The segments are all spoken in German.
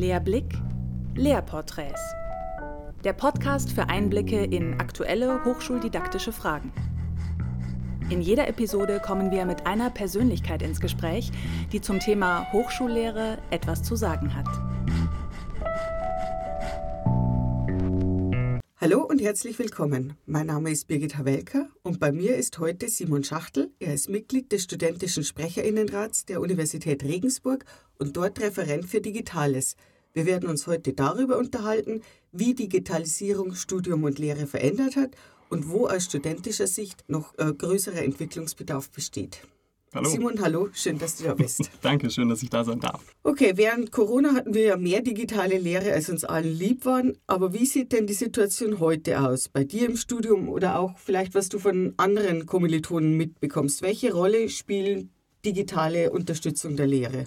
Lehrblick, Lehrporträts. Der Podcast für Einblicke in aktuelle hochschuldidaktische Fragen. In jeder Episode kommen wir mit einer Persönlichkeit ins Gespräch, die zum Thema Hochschullehre etwas zu sagen hat. Hallo und herzlich willkommen. Mein Name ist Birgit Hawelka und bei mir ist heute Simon Schachtel. Er ist Mitglied des Studentischen Sprecherinnenrats der Universität Regensburg und dort Referent für Digitales. Wir werden uns heute darüber unterhalten, wie Digitalisierung Studium und Lehre verändert hat und wo aus studentischer Sicht noch äh, größerer Entwicklungsbedarf besteht. Hallo. Simon, hallo, schön, dass du da bist. Danke, schön, dass ich da sein darf. Okay, während Corona hatten wir ja mehr digitale Lehre, als uns allen lieb waren. Aber wie sieht denn die Situation heute aus? Bei dir im Studium oder auch vielleicht, was du von anderen Kommilitonen mitbekommst? Welche Rolle spielen digitale Unterstützung der Lehre?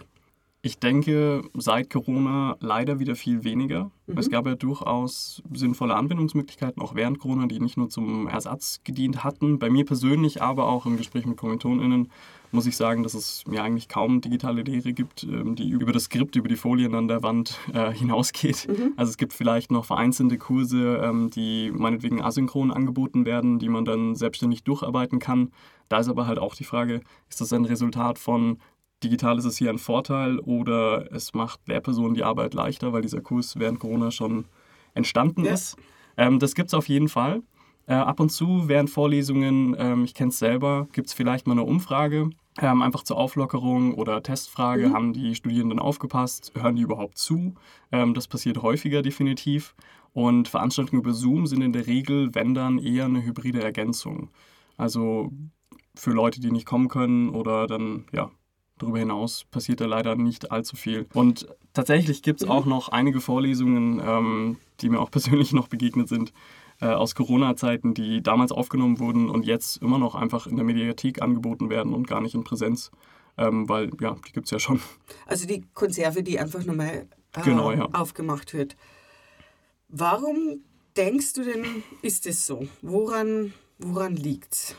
Ich denke, seit Corona leider wieder viel weniger. Mhm. Es gab ja durchaus sinnvolle Anwendungsmöglichkeiten, auch während Corona, die nicht nur zum Ersatz gedient hatten. Bei mir persönlich, aber auch im Gespräch mit KommilitonInnen, muss ich sagen, dass es mir eigentlich kaum digitale Lehre gibt, ähm, die über das Skript, über die Folien an der Wand äh, hinausgeht. Mhm. Also es gibt vielleicht noch vereinzelte Kurse, ähm, die meinetwegen asynchron angeboten werden, die man dann selbstständig durcharbeiten kann. Da ist aber halt auch die Frage, ist das ein Resultat von digital ist es hier ein Vorteil oder es macht Lehrpersonen die Arbeit leichter, weil dieser Kurs während Corona schon entstanden ja. ist. Ähm, das gibt es auf jeden Fall. Äh, ab und zu während Vorlesungen, ähm, ich kenne es selber, gibt es vielleicht mal eine Umfrage, ähm, einfach zur Auflockerung oder Testfrage, mhm. haben die Studierenden aufgepasst, hören die überhaupt zu? Ähm, das passiert häufiger definitiv. Und Veranstaltungen über Zoom sind in der Regel, wenn dann, eher eine hybride Ergänzung. Also für Leute, die nicht kommen können oder dann ja, Darüber hinaus passiert da leider nicht allzu viel. Und tatsächlich gibt es auch noch einige Vorlesungen, ähm, die mir auch persönlich noch begegnet sind, äh, aus Corona-Zeiten, die damals aufgenommen wurden und jetzt immer noch einfach in der Mediathek angeboten werden und gar nicht in Präsenz. Ähm, weil, ja, die gibt es ja schon. Also die Konserve, die einfach nochmal äh, genau, ja. aufgemacht wird. Warum denkst du denn, ist es so? Woran, woran liegt es?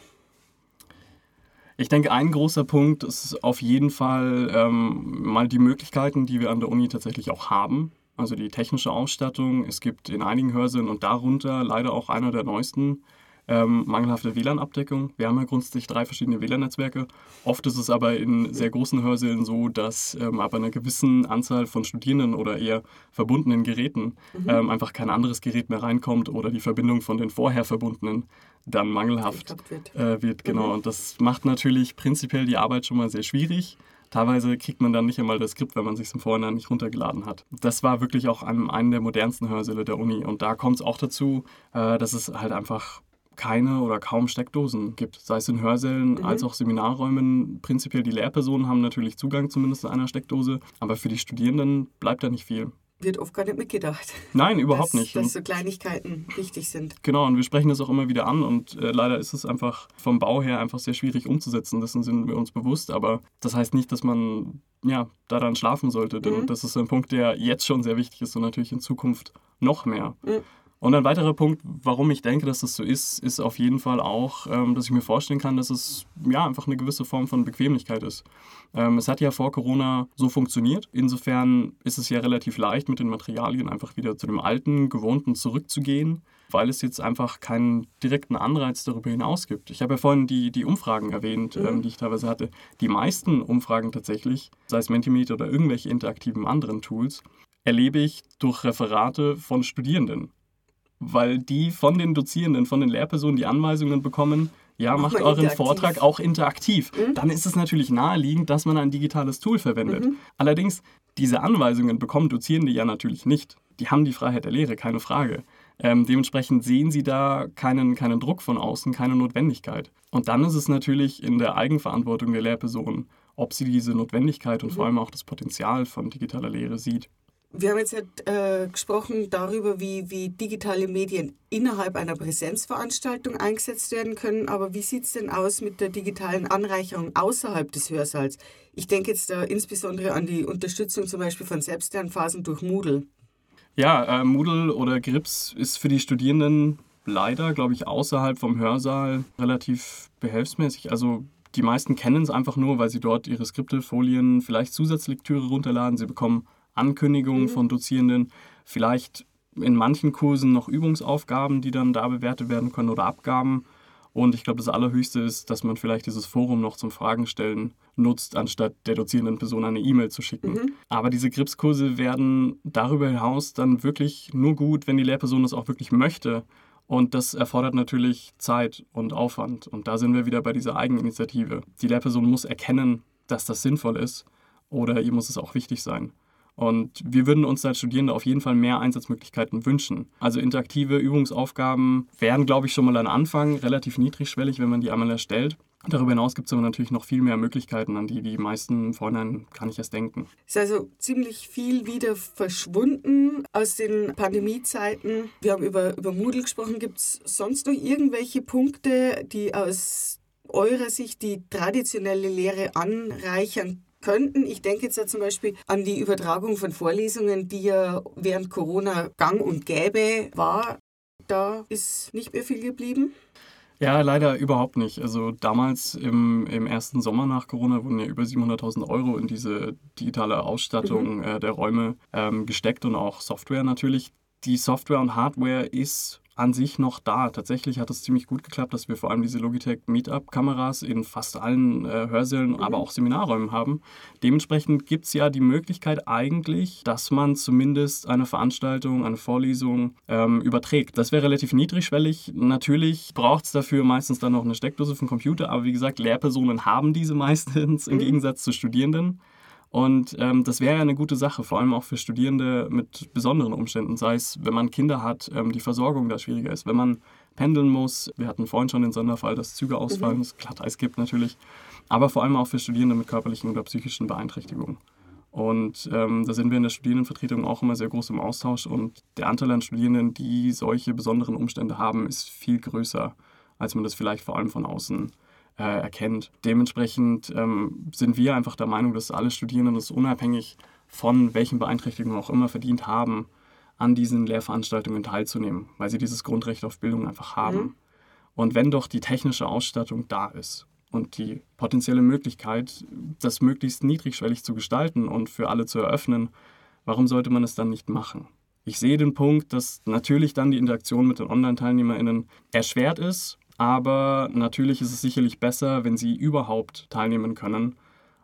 Ich denke, ein großer Punkt ist auf jeden Fall ähm, mal die Möglichkeiten, die wir an der Uni tatsächlich auch haben. Also die technische Ausstattung. Es gibt in einigen Hörsälen und darunter leider auch einer der neuesten ähm, mangelhafte WLAN-Abdeckung. Wir haben ja grundsätzlich drei verschiedene WLAN-Netzwerke. Oft ist es aber in sehr großen Hörsälen so, dass ähm, ab einer gewissen Anzahl von Studierenden oder eher verbundenen Geräten mhm. ähm, einfach kein anderes Gerät mehr reinkommt oder die Verbindung von den vorher verbundenen dann mangelhaft wird. Äh, wird. Genau. Mhm. Und das macht natürlich prinzipiell die Arbeit schon mal sehr schwierig. Teilweise kriegt man dann nicht einmal das Skript, wenn man sich im Vorhinein nicht runtergeladen hat. Das war wirklich auch einem, einen der modernsten Hörsäle der Uni. Und da kommt es auch dazu, äh, dass es halt einfach keine oder kaum Steckdosen gibt, sei es in Hörsälen mhm. als auch Seminarräumen. Prinzipiell die Lehrpersonen haben natürlich Zugang zumindest zu einer Steckdose, aber für die Studierenden bleibt da nicht viel. Wird oft gar nicht mitgedacht. Nein, überhaupt dass, nicht. Dass so Kleinigkeiten wichtig sind. Genau, und wir sprechen das auch immer wieder an und äh, leider ist es einfach vom Bau her einfach sehr schwierig umzusetzen. Dessen sind wir uns bewusst, aber das heißt nicht, dass man ja, daran schlafen sollte, denn mhm. das ist ein Punkt, der jetzt schon sehr wichtig ist und natürlich in Zukunft noch mehr. Mhm. Und ein weiterer Punkt, warum ich denke, dass das so ist, ist auf jeden Fall auch, ähm, dass ich mir vorstellen kann, dass es ja einfach eine gewisse Form von Bequemlichkeit ist. Ähm, es hat ja vor Corona so funktioniert. Insofern ist es ja relativ leicht, mit den Materialien einfach wieder zu dem alten, gewohnten zurückzugehen, weil es jetzt einfach keinen direkten Anreiz darüber hinaus gibt. Ich habe ja vorhin die, die Umfragen erwähnt, mhm. ähm, die ich teilweise hatte. Die meisten Umfragen tatsächlich, sei es Mentimeter oder irgendwelche interaktiven anderen Tools, erlebe ich durch Referate von Studierenden weil die von den Dozierenden, von den Lehrpersonen die Anweisungen bekommen, ja, macht euren interaktiv. Vortrag auch interaktiv. Mhm. Dann ist es natürlich naheliegend, dass man ein digitales Tool verwendet. Mhm. Allerdings, diese Anweisungen bekommen Dozierende ja natürlich nicht. Die haben die Freiheit der Lehre, keine Frage. Ähm, dementsprechend sehen sie da keinen, keinen Druck von außen, keine Notwendigkeit. Und dann ist es natürlich in der Eigenverantwortung der Lehrperson, ob sie diese Notwendigkeit und mhm. vor allem auch das Potenzial von digitaler Lehre sieht. Wir haben jetzt äh, gesprochen darüber, wie, wie digitale Medien innerhalb einer Präsenzveranstaltung eingesetzt werden können. Aber wie sieht es denn aus mit der digitalen Anreicherung außerhalb des Hörsaals? Ich denke jetzt da insbesondere an die Unterstützung zum Beispiel von Selbstlernphasen durch Moodle. Ja, äh, Moodle oder Grips ist für die Studierenden leider, glaube ich, außerhalb vom Hörsaal relativ behelfsmäßig. Also die meisten kennen es einfach nur, weil sie dort ihre Skripte, Folien, vielleicht Zusatzlektüre runterladen. Sie bekommen Ankündigungen mhm. von Dozierenden, vielleicht in manchen Kursen noch Übungsaufgaben, die dann da bewertet werden können oder Abgaben. Und ich glaube, das Allerhöchste ist, dass man vielleicht dieses Forum noch zum Fragen stellen nutzt, anstatt der dozierenden Person eine E-Mail zu schicken. Mhm. Aber diese Gripskurse werden darüber hinaus dann wirklich nur gut, wenn die Lehrperson das auch wirklich möchte. Und das erfordert natürlich Zeit und Aufwand. Und da sind wir wieder bei dieser Eigeninitiative. Die Lehrperson muss erkennen, dass das sinnvoll ist oder ihr muss es auch wichtig sein. Und wir würden uns als Studierende auf jeden Fall mehr Einsatzmöglichkeiten wünschen. Also interaktive Übungsaufgaben wären, glaube ich, schon mal ein Anfang, relativ niedrigschwellig, wenn man die einmal erstellt. Darüber hinaus gibt es aber natürlich noch viel mehr Möglichkeiten, an die die meisten vorhin gar nicht erst denken. Es ist also ziemlich viel wieder verschwunden aus den Pandemiezeiten. Wir haben über, über Moodle gesprochen. Gibt es sonst noch irgendwelche Punkte, die aus eurer Sicht die traditionelle Lehre anreichern könnten. Ich denke jetzt ja zum Beispiel an die Übertragung von Vorlesungen, die ja während Corona gang und gäbe war. Da ist nicht mehr viel geblieben. Ja, leider überhaupt nicht. Also damals im, im ersten Sommer nach Corona wurden ja über 700.000 Euro in diese digitale Ausstattung mhm. äh, der Räume ähm, gesteckt und auch Software natürlich. Die Software und Hardware ist an sich noch da. Tatsächlich hat es ziemlich gut geklappt, dass wir vor allem diese Logitech Meetup-Kameras in fast allen äh, Hörsälen, mhm. aber auch Seminarräumen haben. Dementsprechend gibt es ja die Möglichkeit eigentlich, dass man zumindest eine Veranstaltung, eine Vorlesung ähm, überträgt. Das wäre relativ niedrigschwellig. Natürlich braucht es dafür meistens dann noch eine Steckdose für den Computer, aber wie gesagt, Lehrpersonen haben diese meistens im mhm. Gegensatz zu Studierenden. Und ähm, das wäre ja eine gute Sache, vor allem auch für Studierende mit besonderen Umständen, sei es, wenn man Kinder hat, ähm, die Versorgung da schwieriger ist, wenn man pendeln muss. Wir hatten vorhin schon den Sonderfall, dass Züge ausfallen, mhm. es Glatteis gibt natürlich, aber vor allem auch für Studierende mit körperlichen oder psychischen Beeinträchtigungen. Und ähm, da sind wir in der Studierendenvertretung auch immer sehr groß im Austausch und der Anteil an Studierenden, die solche besonderen Umstände haben, ist viel größer, als man das vielleicht vor allem von außen äh, erkennt. Dementsprechend ähm, sind wir einfach der Meinung, dass alle Studierenden es unabhängig von welchen Beeinträchtigungen auch immer verdient haben, an diesen Lehrveranstaltungen teilzunehmen, weil sie dieses Grundrecht auf Bildung einfach haben. Mhm. Und wenn doch die technische Ausstattung da ist und die potenzielle Möglichkeit, das möglichst niedrigschwellig zu gestalten und für alle zu eröffnen, warum sollte man es dann nicht machen? Ich sehe den Punkt, dass natürlich dann die Interaktion mit den Online-TeilnehmerInnen erschwert ist, aber natürlich ist es sicherlich besser, wenn sie überhaupt teilnehmen können,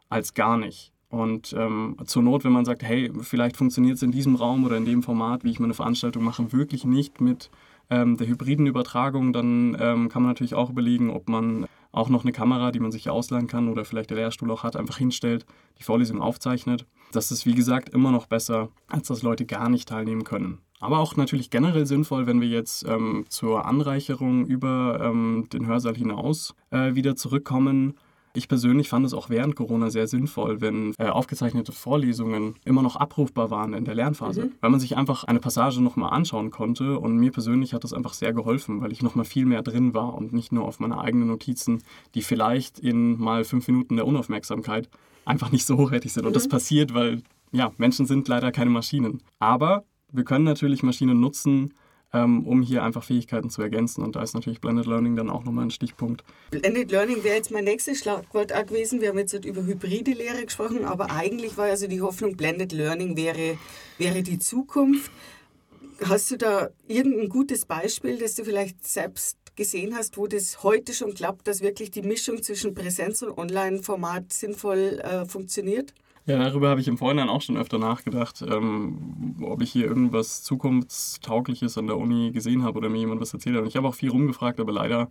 als gar nicht. Und ähm, zur Not, wenn man sagt, hey, vielleicht funktioniert es in diesem Raum oder in dem Format, wie ich meine Veranstaltung mache, wirklich nicht mit ähm, der hybriden Übertragung, dann ähm, kann man natürlich auch überlegen, ob man auch noch eine Kamera, die man sich ausleihen kann oder vielleicht der Lehrstuhl auch hat, einfach hinstellt, die Vorlesung aufzeichnet. Das ist, wie gesagt, immer noch besser, als dass Leute gar nicht teilnehmen können. Aber auch natürlich generell sinnvoll, wenn wir jetzt ähm, zur Anreicherung über ähm, den Hörsaal hinaus äh, wieder zurückkommen. Ich persönlich fand es auch während Corona sehr sinnvoll, wenn äh, aufgezeichnete Vorlesungen immer noch abrufbar waren in der Lernphase, mhm. weil man sich einfach eine Passage nochmal anschauen konnte. Und mir persönlich hat das einfach sehr geholfen, weil ich nochmal viel mehr drin war und nicht nur auf meine eigenen Notizen, die vielleicht in mal fünf Minuten der Unaufmerksamkeit einfach nicht so hochwertig sind. Mhm. Und das mhm. passiert, weil ja, Menschen sind leider keine Maschinen. Aber wir können natürlich Maschinen nutzen, ähm, um hier einfach Fähigkeiten zu ergänzen. Und da ist natürlich Blended Learning dann auch nochmal ein Stichpunkt. Blended Learning wäre jetzt mein nächstes Schlagwort auch gewesen. Wir haben jetzt über hybride Lehre gesprochen, aber eigentlich war also die Hoffnung, Blended Learning wäre, wäre die Zukunft. Hast du da irgendein gutes Beispiel, das du vielleicht selbst gesehen hast, wo das heute schon klappt, dass wirklich die Mischung zwischen Präsenz- und Online-Format sinnvoll äh, funktioniert? Ja, darüber habe ich im Vorhinein auch schon öfter nachgedacht, ähm, ob ich hier irgendwas Zukunftstaugliches an der Uni gesehen habe oder mir jemand was erzählt hat. Und ich habe auch viel rumgefragt, aber leider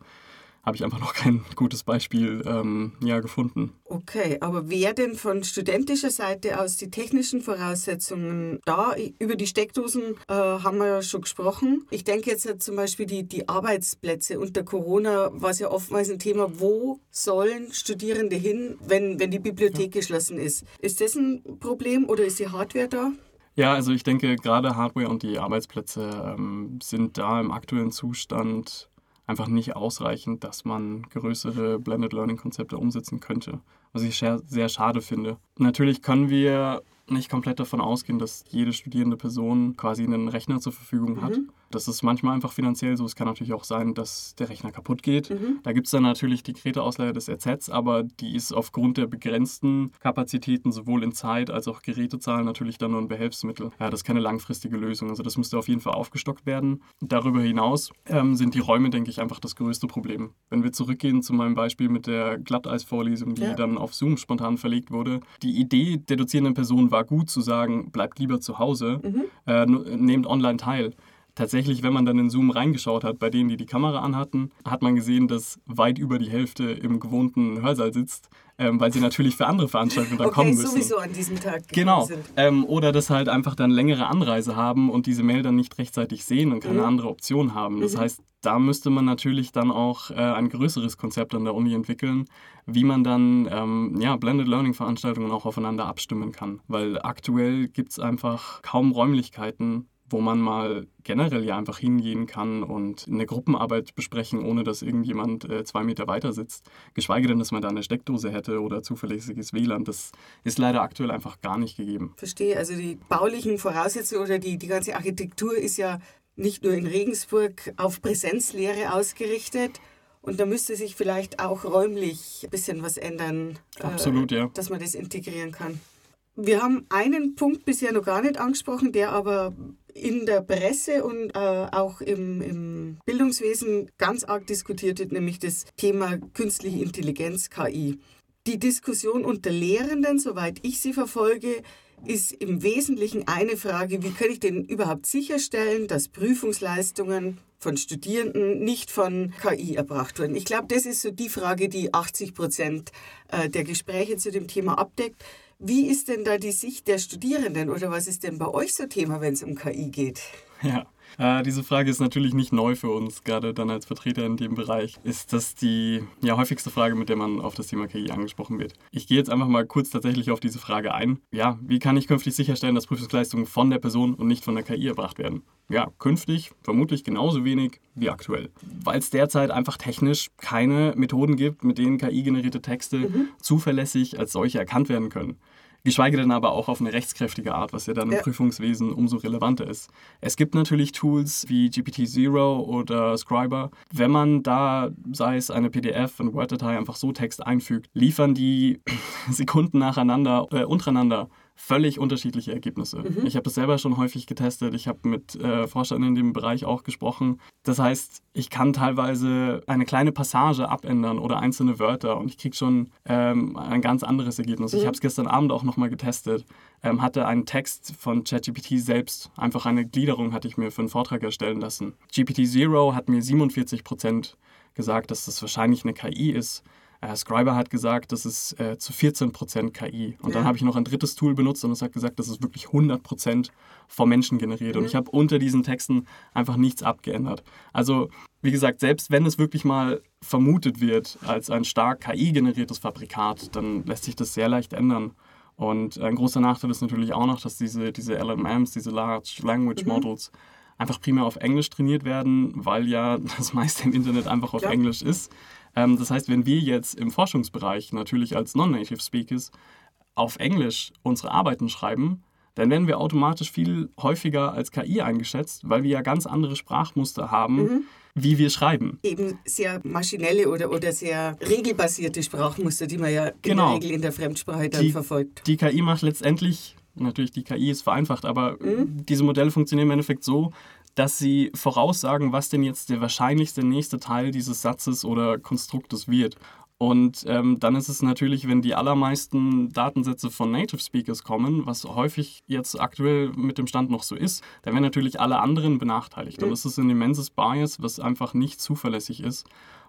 habe ich einfach noch kein gutes Beispiel ähm, ja, gefunden. Okay, aber wer denn von studentischer Seite aus die technischen Voraussetzungen da? Über die Steckdosen äh, haben wir ja schon gesprochen. Ich denke jetzt zum Beispiel die, die Arbeitsplätze. Unter Corona war es ja oftmals ein Thema, wo sollen Studierende hin, wenn, wenn die Bibliothek ja. geschlossen ist? Ist das ein Problem oder ist die Hardware da? Ja, also ich denke, gerade Hardware und die Arbeitsplätze ähm, sind da im aktuellen Zustand einfach nicht ausreichend, dass man größere Blended Learning Konzepte umsetzen könnte. Was ich sehr schade finde. Natürlich können wir nicht komplett davon ausgehen, dass jede studierende Person quasi einen Rechner zur Verfügung hat. Mhm. Das ist manchmal einfach finanziell so. Es kann natürlich auch sein, dass der Rechner kaputt geht. Mhm. Da gibt es dann natürlich die Geräteausleihe des RZs, aber die ist aufgrund der begrenzten Kapazitäten sowohl in Zeit als auch Gerätezahlen natürlich dann nur ein Behelfsmittel. Ja, das ist keine langfristige Lösung. Also das müsste auf jeden Fall aufgestockt werden. Darüber hinaus ähm, sind die Räume, denke ich, einfach das größte Problem. Wenn wir zurückgehen zu meinem Beispiel mit der Glatteisvorlesung, die ja. dann auf Zoom spontan verlegt wurde. Die Idee der dozierenden Person war gut zu sagen, bleibt lieber zu Hause, mhm. äh, nehmt online teil tatsächlich, wenn man dann in Zoom reingeschaut hat, bei denen, die die Kamera anhatten, hat man gesehen, dass weit über die Hälfte im gewohnten Hörsaal sitzt, ähm, weil sie natürlich für andere Veranstaltungen dann okay, kommen müssen. sowieso an diesem Tag Genau. Sind. Ähm, oder dass halt einfach dann längere Anreise haben und diese Mail dann nicht rechtzeitig sehen und keine mhm. andere Option haben. Das mhm. heißt, da müsste man natürlich dann auch äh, ein größeres Konzept an der Uni entwickeln, wie man dann ähm, ja, Blended Learning Veranstaltungen auch aufeinander abstimmen kann. Weil aktuell gibt es einfach kaum Räumlichkeiten, wo man mal generell ja einfach hingehen kann und eine Gruppenarbeit besprechen, ohne dass irgendjemand äh, zwei Meter weiter sitzt. Geschweige denn, dass man da eine Steckdose hätte oder zuverlässiges WLAN. Das ist leider aktuell einfach gar nicht gegeben. Verstehe. Also die baulichen Voraussetzungen oder die, die ganze Architektur ist ja nicht nur in Regensburg auf Präsenzlehre ausgerichtet. Und da müsste sich vielleicht auch räumlich ein bisschen was ändern. Absolut, äh, ja. Dass man das integrieren kann. Wir haben einen Punkt bisher noch gar nicht angesprochen, der aber in der Presse und äh, auch im, im, Bildungswesen ganz arg diskutiert wird, nämlich das Thema künstliche Intelligenz, KI. Die Diskussion unter Lehrenden, soweit ich sie verfolge, ist im Wesentlichen eine Frage, wie kann ich denn überhaupt sicherstellen, dass Prüfungsleistungen von Studierenden nicht von KI erbracht werden. Ich glaube, das ist so die Frage, die 80 Prozent äh, der Gespräche zu dem Thema abdeckt. Wie ist denn da die Sicht der Studierenden oder was ist denn bei euch so Thema, wenn es um KI geht? Ja, äh, diese Frage ist natürlich nicht neu für uns, gerade dann als Vertreter in dem Bereich. Ist das die ja, häufigste Frage, mit der man auf das Thema KI angesprochen wird? Ich gehe jetzt einfach mal kurz tatsächlich auf diese Frage ein. Ja, wie kann ich künftig sicherstellen, dass Prüfungsleistungen von der Person und nicht von der KI erbracht werden? Ja, künftig vermutlich genauso wenig wie aktuell. Weil es derzeit einfach technisch keine Methoden gibt, mit denen KI-generierte Texte mhm. zuverlässig als solche erkannt werden können. Geschweige denn aber auch auf eine rechtskräftige Art, was ja dann im ja. Prüfungswesen umso relevanter ist. Es gibt natürlich Tools wie GPT-Zero oder Scriber. Wenn man da, sei es eine PDF, eine Word-Datei, einfach so Text einfügt, liefern die Sekunden nacheinander, äh, untereinander völlig unterschiedliche Ergebnisse. Mhm. Ich habe das selber schon häufig getestet. Ich habe mit äh, Forschern in dem Bereich auch gesprochen. Das heißt, ich kann teilweise eine kleine Passage abändern oder einzelne Wörter und ich kriege schon ähm, ein ganz anderes Ergebnis. Mhm. Ich habe es gestern Abend auch nochmal getestet. Ähm, hatte einen Text von ChatGPT selbst. Einfach eine Gliederung hatte ich mir für einen Vortrag erstellen lassen. GPT Zero hat mir 47 Prozent gesagt, dass das wahrscheinlich eine KI ist. Äh, Scriber hat gesagt, das ist äh, zu 14% KI. Und ja. dann habe ich noch ein drittes Tool benutzt und es hat gesagt, das ist wirklich 100% vom Menschen generiert. Mhm. Und ich habe unter diesen Texten einfach nichts abgeändert. Also, wie gesagt, selbst wenn es wirklich mal vermutet wird als ein stark KI-generiertes Fabrikat, dann lässt sich das sehr leicht ändern. Und ein großer Nachteil ist natürlich auch noch, dass diese, diese LLMs, diese Large Language mhm. Models, einfach primär auf Englisch trainiert werden, weil ja das meiste im Internet einfach auf ja. Englisch ist. Ähm, das heißt, wenn wir jetzt im Forschungsbereich natürlich als Non-Native Speakers auf Englisch unsere Arbeiten schreiben, dann werden wir automatisch viel häufiger als KI eingeschätzt, weil wir ja ganz andere Sprachmuster haben, mhm. wie wir schreiben. Eben sehr maschinelle oder, oder sehr regelbasierte Sprachmuster, die man ja genau. in der Regel in der Fremdsprache dann die, verfolgt. Die KI macht letztendlich, natürlich die KI ist vereinfacht, aber mhm. diese Modelle funktionieren im Endeffekt so, dass sie voraussagen, was denn jetzt der wahrscheinlichste nächste Teil dieses Satzes oder Konstruktes wird. Und ähm, dann ist es natürlich, wenn die allermeisten Datensätze von Native Speakers kommen, was häufig jetzt aktuell mit dem Stand noch so ist, dann werden natürlich alle anderen benachteiligt. Und das ist ein immenses Bias, was einfach nicht zuverlässig ist,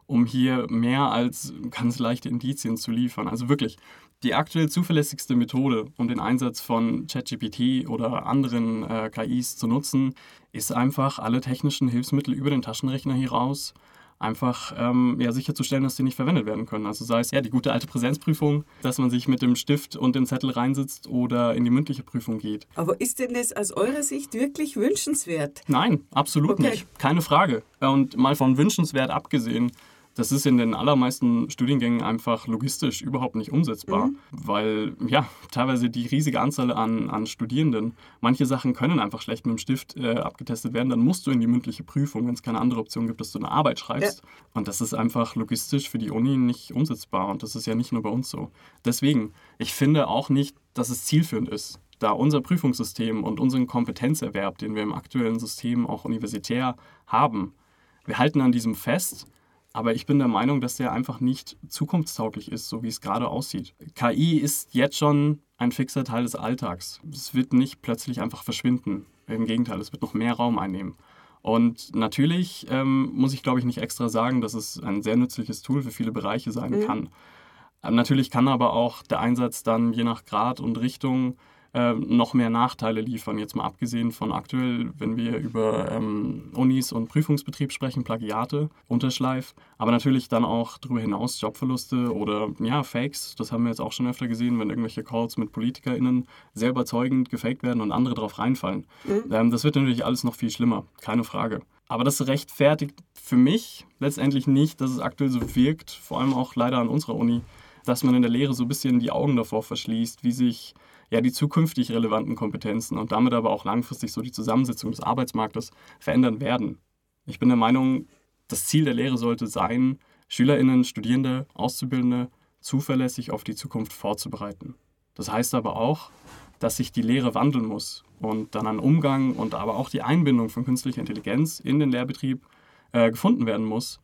um hier mehr als ganz leichte Indizien zu liefern. Also wirklich, die aktuell zuverlässigste Methode, um den Einsatz von ChatGPT oder anderen äh, KIs zu nutzen, ist einfach, alle technischen Hilfsmittel über den Taschenrechner heraus einfach ähm, ja, sicherzustellen, dass die nicht verwendet werden können. Also sei es ja die gute alte Präsenzprüfung, dass man sich mit dem Stift und dem Zettel reinsitzt oder in die mündliche Prüfung geht. Aber ist denn das aus eurer Sicht wirklich wünschenswert? Nein, absolut okay. nicht. Keine Frage. Und mal von wünschenswert abgesehen, Das ist in den allermeisten Studiengängen einfach logistisch überhaupt nicht umsetzbar, mhm. weil ja teilweise die riesige Anzahl an, an Studierenden, manche Sachen können einfach schlecht mit dem Stift äh, abgetestet werden, dann musst du in die mündliche Prüfung, wenn es keine andere Option gibt, dass du eine Arbeit schreibst. Ja. Und das ist einfach logistisch für die Uni nicht umsetzbar und das ist ja nicht nur bei uns so. Deswegen, ich finde auch nicht, dass es zielführend ist da unser Prüfungssystem und unseren Kompetenzerwerb, den wir im aktuellen System auch universitär haben, wir halten an diesem fest, aber ich bin der Meinung, dass der einfach nicht zukunftstauglich ist, so wie es gerade aussieht. KI ist jetzt schon ein fixer Teil des Alltags. Es wird nicht plötzlich einfach verschwinden. Im Gegenteil, es wird noch mehr Raum einnehmen. Und natürlich ähm, muss ich, glaube ich, nicht extra sagen, dass es ein sehr nützliches Tool für viele Bereiche sein mhm. kann. Ähm, natürlich kann aber auch der Einsatz dann je nach Grad und Richtung äh, noch mehr Nachteile liefern. Jetzt mal abgesehen von aktuell, wenn wir über ähm, Unis und Prüfungsbetrieb sprechen, Plagiate, Unterschleif, aber natürlich dann auch darüber hinaus Jobverluste oder ja, Fakes. Das haben wir jetzt auch schon öfter gesehen, wenn irgendwelche Calls mit PolitikerInnen sehr überzeugend gefaked werden und andere darauf reinfallen. Mhm. Ähm, das wird natürlich alles noch viel schlimmer, keine Frage. Aber das rechtfertigt für mich letztendlich nicht, dass es aktuell so wirkt, vor allem auch leider an unserer Uni, dass man in der Lehre so ein bisschen die Augen davor verschließt, wie sich ja die zukünftig relevanten Kompetenzen und damit aber auch langfristig so die Zusammensetzung des Arbeitsmarktes verändern werden. Ich bin der Meinung, das Ziel der Lehre sollte sein, Schülerinnen, Studierende, Auszubildende zuverlässig auf die Zukunft vorzubereiten. Das heißt aber auch, dass sich die Lehre wandeln muss und dann ein Umgang und aber auch die Einbindung von künstlicher Intelligenz in den Lehrbetrieb äh, gefunden werden muss,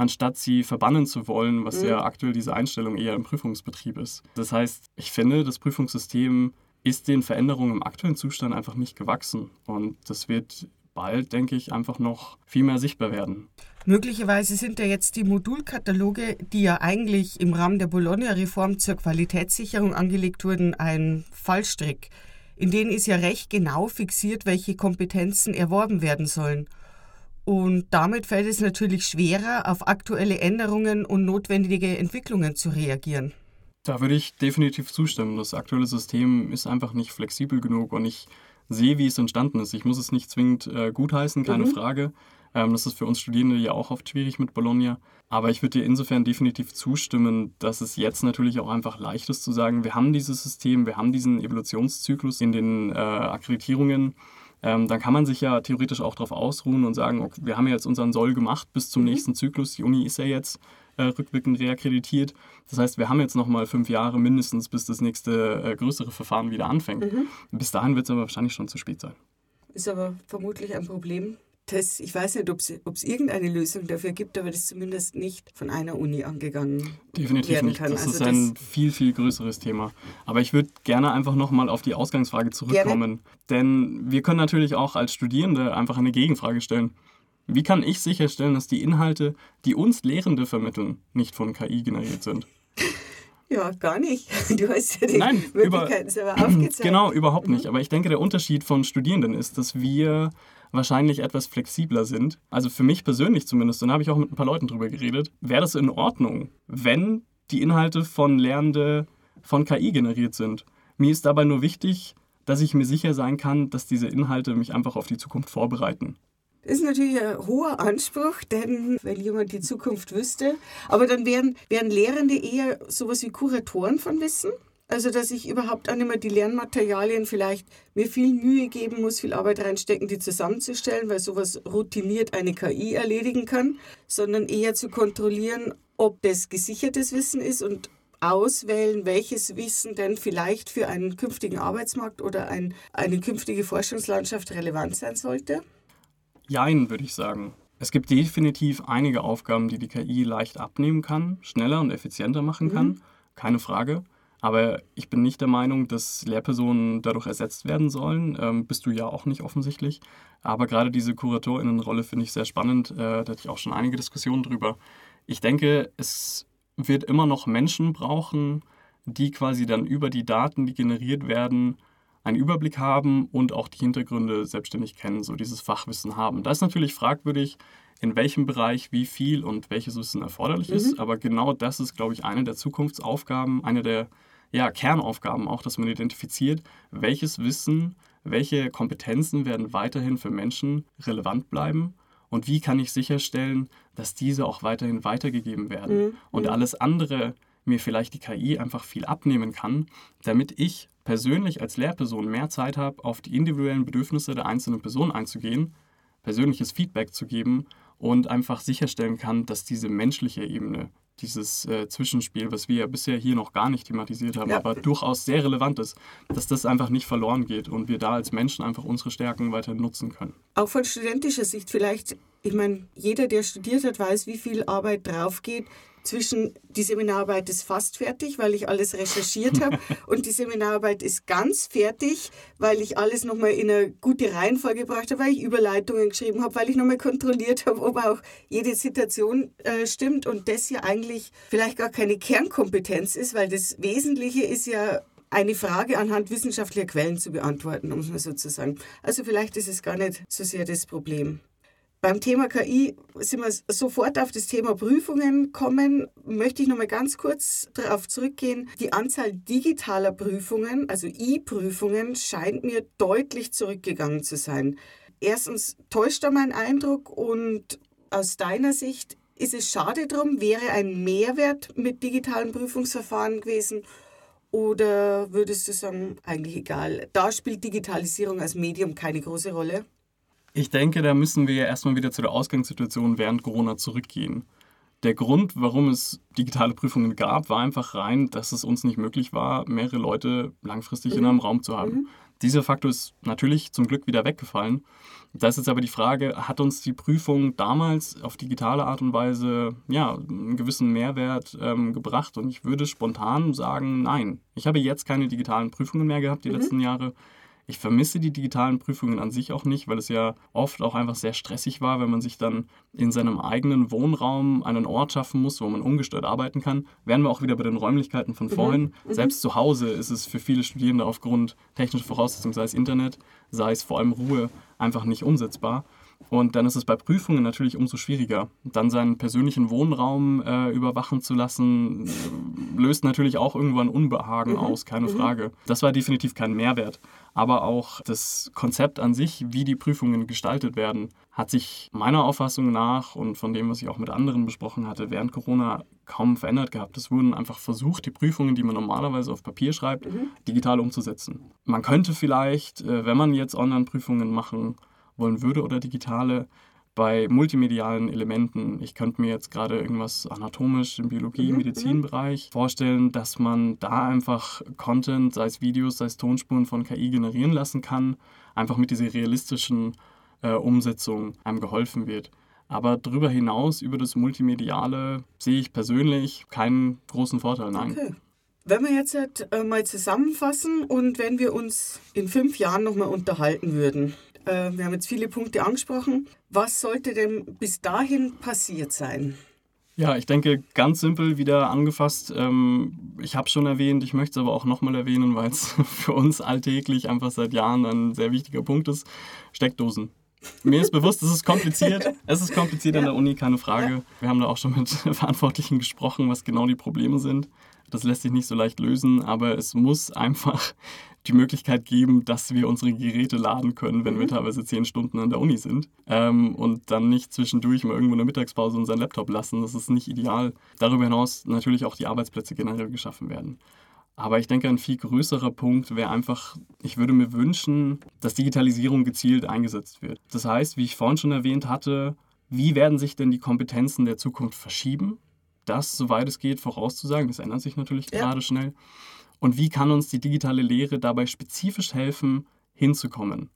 anstatt sie verbannen zu wollen, was mhm. ja aktuell diese Einstellung eher im Prüfungsbetrieb ist. Das heißt, ich finde, das Prüfungssystem ist den Veränderungen im aktuellen Zustand einfach nicht gewachsen. Und das wird bald, denke ich, einfach noch viel mehr sichtbar werden. Möglicherweise sind ja jetzt die Modulkataloge, die ja eigentlich im Rahmen der Bologna-Reform zur Qualitätssicherung angelegt wurden, ein Fallstrick. In denen ist ja recht genau fixiert, welche Kompetenzen erworben werden sollen. Und damit fällt es natürlich schwerer, auf aktuelle Änderungen und notwendige Entwicklungen zu reagieren. Da würde ich definitiv zustimmen. Das aktuelle System ist einfach nicht flexibel genug und ich sehe, wie es entstanden ist. Ich muss es nicht zwingend äh, gutheißen, keine mhm. Frage. Ähm, das ist für uns Studierende ja auch oft schwierig mit Bologna. Aber ich würde dir insofern definitiv zustimmen, dass es jetzt natürlich auch einfach leicht ist zu sagen, wir haben dieses System, wir haben diesen Evolutionszyklus in den äh, Akkreditierungen ähm, dann kann man sich ja theoretisch auch darauf ausruhen und sagen, okay, wir haben ja jetzt unseren Soll gemacht bis zum mhm. nächsten Zyklus. Die Uni ist ja jetzt äh, rückwirkend reakkreditiert. Das heißt, wir haben jetzt nochmal fünf Jahre mindestens, bis das nächste äh, größere Verfahren wieder anfängt. Mhm. Bis dahin wird es aber wahrscheinlich schon zu spät sein. Ist aber vermutlich ein Problem, das, ich weiß nicht, ob es irgendeine Lösung dafür gibt, aber das zumindest nicht von einer Uni angegangen Definitiv werden nicht. kann. Das also ist ein das viel, viel größeres Thema. Aber ich würde gerne einfach nochmal auf die Ausgangsfrage zurückkommen. Gerne. Denn wir können natürlich auch als Studierende einfach eine Gegenfrage stellen. Wie kann ich sicherstellen, dass die Inhalte, die uns Lehrende vermitteln, nicht von KI generiert sind? Ja, gar nicht. Du hast ja die Nein, Möglichkeiten über, selber aufgezeigt. Genau, überhaupt nicht. Aber ich denke, der Unterschied von Studierenden ist, dass wir wahrscheinlich etwas flexibler sind. Also für mich persönlich zumindest, und da habe ich auch mit ein paar Leuten drüber geredet, wäre das in Ordnung, wenn die Inhalte von Lernende von KI generiert sind. Mir ist dabei nur wichtig, dass ich mir sicher sein kann, dass diese Inhalte mich einfach auf die Zukunft vorbereiten. Das ist natürlich ein hoher Anspruch, denn wenn jemand die Zukunft wüsste, aber dann wären, wären Lehrende eher sowas wie Kuratoren von Wissen? Also, dass ich überhaupt auch nicht mehr die Lernmaterialien vielleicht mir viel Mühe geben muss, viel Arbeit reinstecken, die zusammenzustellen, weil sowas routiniert eine KI erledigen kann, sondern eher zu kontrollieren, ob das gesichertes Wissen ist und auswählen, welches Wissen denn vielleicht für einen künftigen Arbeitsmarkt oder ein, eine künftige Forschungslandschaft relevant sein sollte? Jein, würde ich sagen. Es gibt definitiv einige Aufgaben, die die KI leicht abnehmen kann, schneller und effizienter machen kann, mhm. keine Frage. Aber ich bin nicht der Meinung, dass Lehrpersonen dadurch ersetzt werden sollen. Ähm, bist du ja auch nicht offensichtlich. Aber gerade diese Kuratorinnenrolle finde ich sehr spannend. Äh, da hatte ich auch schon einige Diskussionen drüber. Ich denke, es wird immer noch Menschen brauchen, die quasi dann über die Daten, die generiert werden, einen Überblick haben und auch die Hintergründe selbstständig kennen, so dieses Fachwissen haben. Da ist natürlich fragwürdig, in welchem Bereich wie viel und welches Wissen erforderlich mhm. ist. Aber genau das ist, glaube ich, eine der Zukunftsaufgaben, eine der ja, Kernaufgaben auch, dass man identifiziert, welches Wissen, welche Kompetenzen werden weiterhin für Menschen relevant bleiben Und wie kann ich sicherstellen, dass diese auch weiterhin weitergegeben werden? Mhm. Und alles andere mir vielleicht die KI einfach viel abnehmen kann, damit ich persönlich als Lehrperson mehr Zeit habe, auf die individuellen Bedürfnisse der einzelnen Person einzugehen, persönliches Feedback zu geben und einfach sicherstellen kann, dass diese menschliche Ebene dieses äh, Zwischenspiel, was wir ja bisher hier noch gar nicht thematisiert haben, ja. aber durchaus sehr relevant ist, dass das einfach nicht verloren geht und wir da als Menschen einfach unsere Stärken weiter nutzen können. Auch von studentischer Sicht vielleicht, ich meine, jeder, der studiert hat, weiß, wie viel Arbeit drauf geht, zwischen die Seminararbeit ist fast fertig, weil ich alles recherchiert habe und die Seminararbeit ist ganz fertig, weil ich alles nochmal in eine gute Reihenfolge gebracht habe, weil ich Überleitungen geschrieben habe, weil ich nochmal kontrolliert habe, ob auch jede Situation äh, stimmt und das ja eigentlich vielleicht gar keine Kernkompetenz ist, weil das Wesentliche ist ja eine Frage anhand wissenschaftlicher Quellen zu beantworten, um es mal so zu sagen. Also vielleicht ist es gar nicht so sehr das Problem. Beim Thema KI sind wir sofort auf das Thema Prüfungen kommen. Möchte ich noch mal ganz kurz darauf zurückgehen. Die Anzahl digitaler Prüfungen, also E-Prüfungen, scheint mir deutlich zurückgegangen zu sein. Erstens täuscht da mein Eindruck und aus deiner Sicht ist es schade drum, wäre ein Mehrwert mit digitalen Prüfungsverfahren gewesen oder würdest du sagen, eigentlich egal? Da spielt Digitalisierung als Medium keine große Rolle? Ich denke, da müssen wir ja erstmal wieder zu der Ausgangssituation während Corona zurückgehen. Der Grund, warum es digitale Prüfungen gab, war einfach rein, dass es uns nicht möglich war, mehrere Leute langfristig mhm. in einem Raum zu haben. Mhm. Dieser Faktor ist natürlich zum Glück wieder weggefallen. Da ist jetzt aber die Frage, hat uns die Prüfung damals auf digitale Art und Weise ja, einen gewissen Mehrwert ähm, gebracht? Und ich würde spontan sagen, nein. Ich habe jetzt keine digitalen Prüfungen mehr gehabt die mhm. letzten Jahre. Ich vermisse die digitalen Prüfungen an sich auch nicht, weil es ja oft auch einfach sehr stressig war, wenn man sich dann in seinem eigenen Wohnraum einen Ort schaffen muss, wo man ungestört arbeiten kann. Wären wir auch wieder bei den Räumlichkeiten von mhm. vorhin. Mhm. Selbst zu Hause ist es für viele Studierende aufgrund technischer Voraussetzungen, sei es Internet, sei es vor allem Ruhe, einfach nicht umsetzbar. Und dann ist es bei Prüfungen natürlich umso schwieriger. Dann seinen persönlichen Wohnraum äh, überwachen zu lassen, löst natürlich auch irgendwann Unbehagen mhm. aus, keine mhm. Frage. Das war definitiv kein Mehrwert. Aber auch das Konzept an sich, wie die Prüfungen gestaltet werden, hat sich meiner Auffassung nach und von dem, was ich auch mit anderen besprochen hatte, während Corona kaum verändert gehabt. Es wurden einfach versucht, die Prüfungen, die man normalerweise auf Papier schreibt, mhm. digital umzusetzen. Man könnte vielleicht, äh, wenn man jetzt Online-Prüfungen machen wollen würde oder digitale, bei multimedialen Elementen, ich könnte mir jetzt gerade irgendwas anatomisch im Biologie-, mhm, Medizinbereich mhm. vorstellen, dass man da einfach Content, sei es Videos, sei es Tonspuren von KI generieren lassen kann, einfach mit dieser realistischen äh, Umsetzung einem geholfen wird. Aber darüber hinaus, über das Multimediale, sehe ich persönlich keinen großen Vorteil, nein. Okay. Wenn wir jetzt äh, mal zusammenfassen und wenn wir uns in fünf Jahren nochmal unterhalten würden, äh, wir haben jetzt viele Punkte angesprochen. Was sollte denn bis dahin passiert sein? Ja, ich denke, ganz simpel wieder angefasst. Ähm, ich habe schon erwähnt, ich möchte es aber auch nochmal erwähnen, weil es für uns alltäglich einfach seit Jahren ein sehr wichtiger Punkt ist. Steckdosen. Mir ist bewusst, es ist kompliziert. Es ist kompliziert ja. an der Uni, keine Frage. Ja. Wir haben da auch schon mit Verantwortlichen gesprochen, was genau die Probleme sind. Das lässt sich nicht so leicht lösen, aber es muss einfach die Möglichkeit geben, dass wir unsere Geräte laden können, wenn mhm. wir teilweise zehn Stunden an der Uni sind ähm, und dann nicht zwischendurch mal irgendwo in der Mittagspause unseren Laptop lassen. Das ist nicht ideal. Darüber hinaus natürlich auch die Arbeitsplätze generell geschaffen werden. Aber ich denke, ein viel größerer Punkt wäre einfach, ich würde mir wünschen, dass Digitalisierung gezielt eingesetzt wird. Das heißt, wie ich vorhin schon erwähnt hatte, wie werden sich denn die Kompetenzen der Zukunft verschieben? Das, soweit es geht, vorauszusagen. Das ändert sich natürlich ja. gerade schnell. Und wie kann uns die digitale Lehre dabei spezifisch helfen, hinzukommen?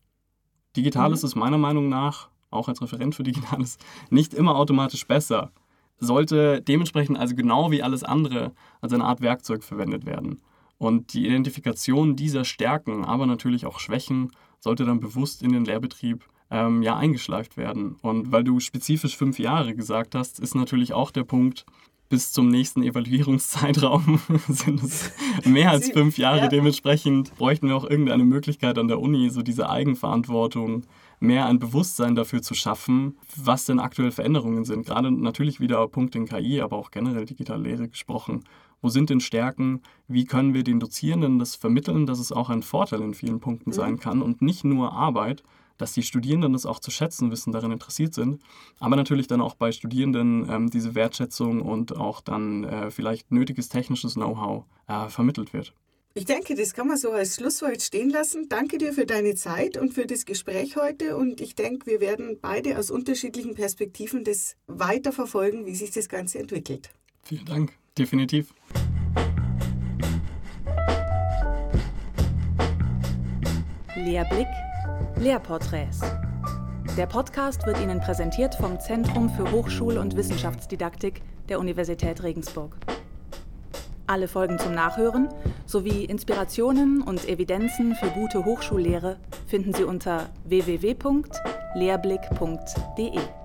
Digitales mhm. ist meiner Meinung nach, auch als Referent für Digitales, nicht immer automatisch besser. Sollte dementsprechend also genau wie alles andere als eine Art Werkzeug verwendet werden. Und die Identifikation dieser Stärken, aber natürlich auch Schwächen, sollte dann bewusst in den Lehrbetrieb ähm, ja, eingeschleift werden. Und weil du spezifisch fünf Jahre gesagt hast, ist natürlich auch der Punkt, bis zum nächsten Evaluierungszeitraum sind es mehr als fünf Jahre. Ja. Dementsprechend bräuchten wir auch irgendeine Möglichkeit an der Uni, so diese Eigenverantwortung, mehr ein Bewusstsein dafür zu schaffen, was denn aktuell Veränderungen sind. Gerade natürlich wieder Punkt in KI, aber auch generell digitale Lehre gesprochen. Wo sind denn Stärken? Wie können wir den Dozierenden das vermitteln, dass es auch ein Vorteil in vielen Punkten mhm. sein kann und nicht nur Arbeit, dass die Studierenden das auch zu schätzen wissen, daran interessiert sind, aber natürlich dann auch bei Studierenden ähm, diese Wertschätzung und auch dann äh, vielleicht nötiges technisches Know-how äh, vermittelt wird. Ich denke, das kann man so als Schlusswort stehen lassen. Danke dir für deine Zeit und für das Gespräch heute. Und ich denke, wir werden beide aus unterschiedlichen Perspektiven das weiter verfolgen, wie sich das Ganze entwickelt. Vielen Dank, definitiv. Lehrblick, Lehrporträts. Der Podcast wird Ihnen präsentiert vom Zentrum für Hochschul- und Wissenschaftsdidaktik der Universität Regensburg. Alle Folgen zum Nachhören sowie Inspirationen und Evidenzen für gute Hochschullehre finden Sie unter www.lehrblick.de.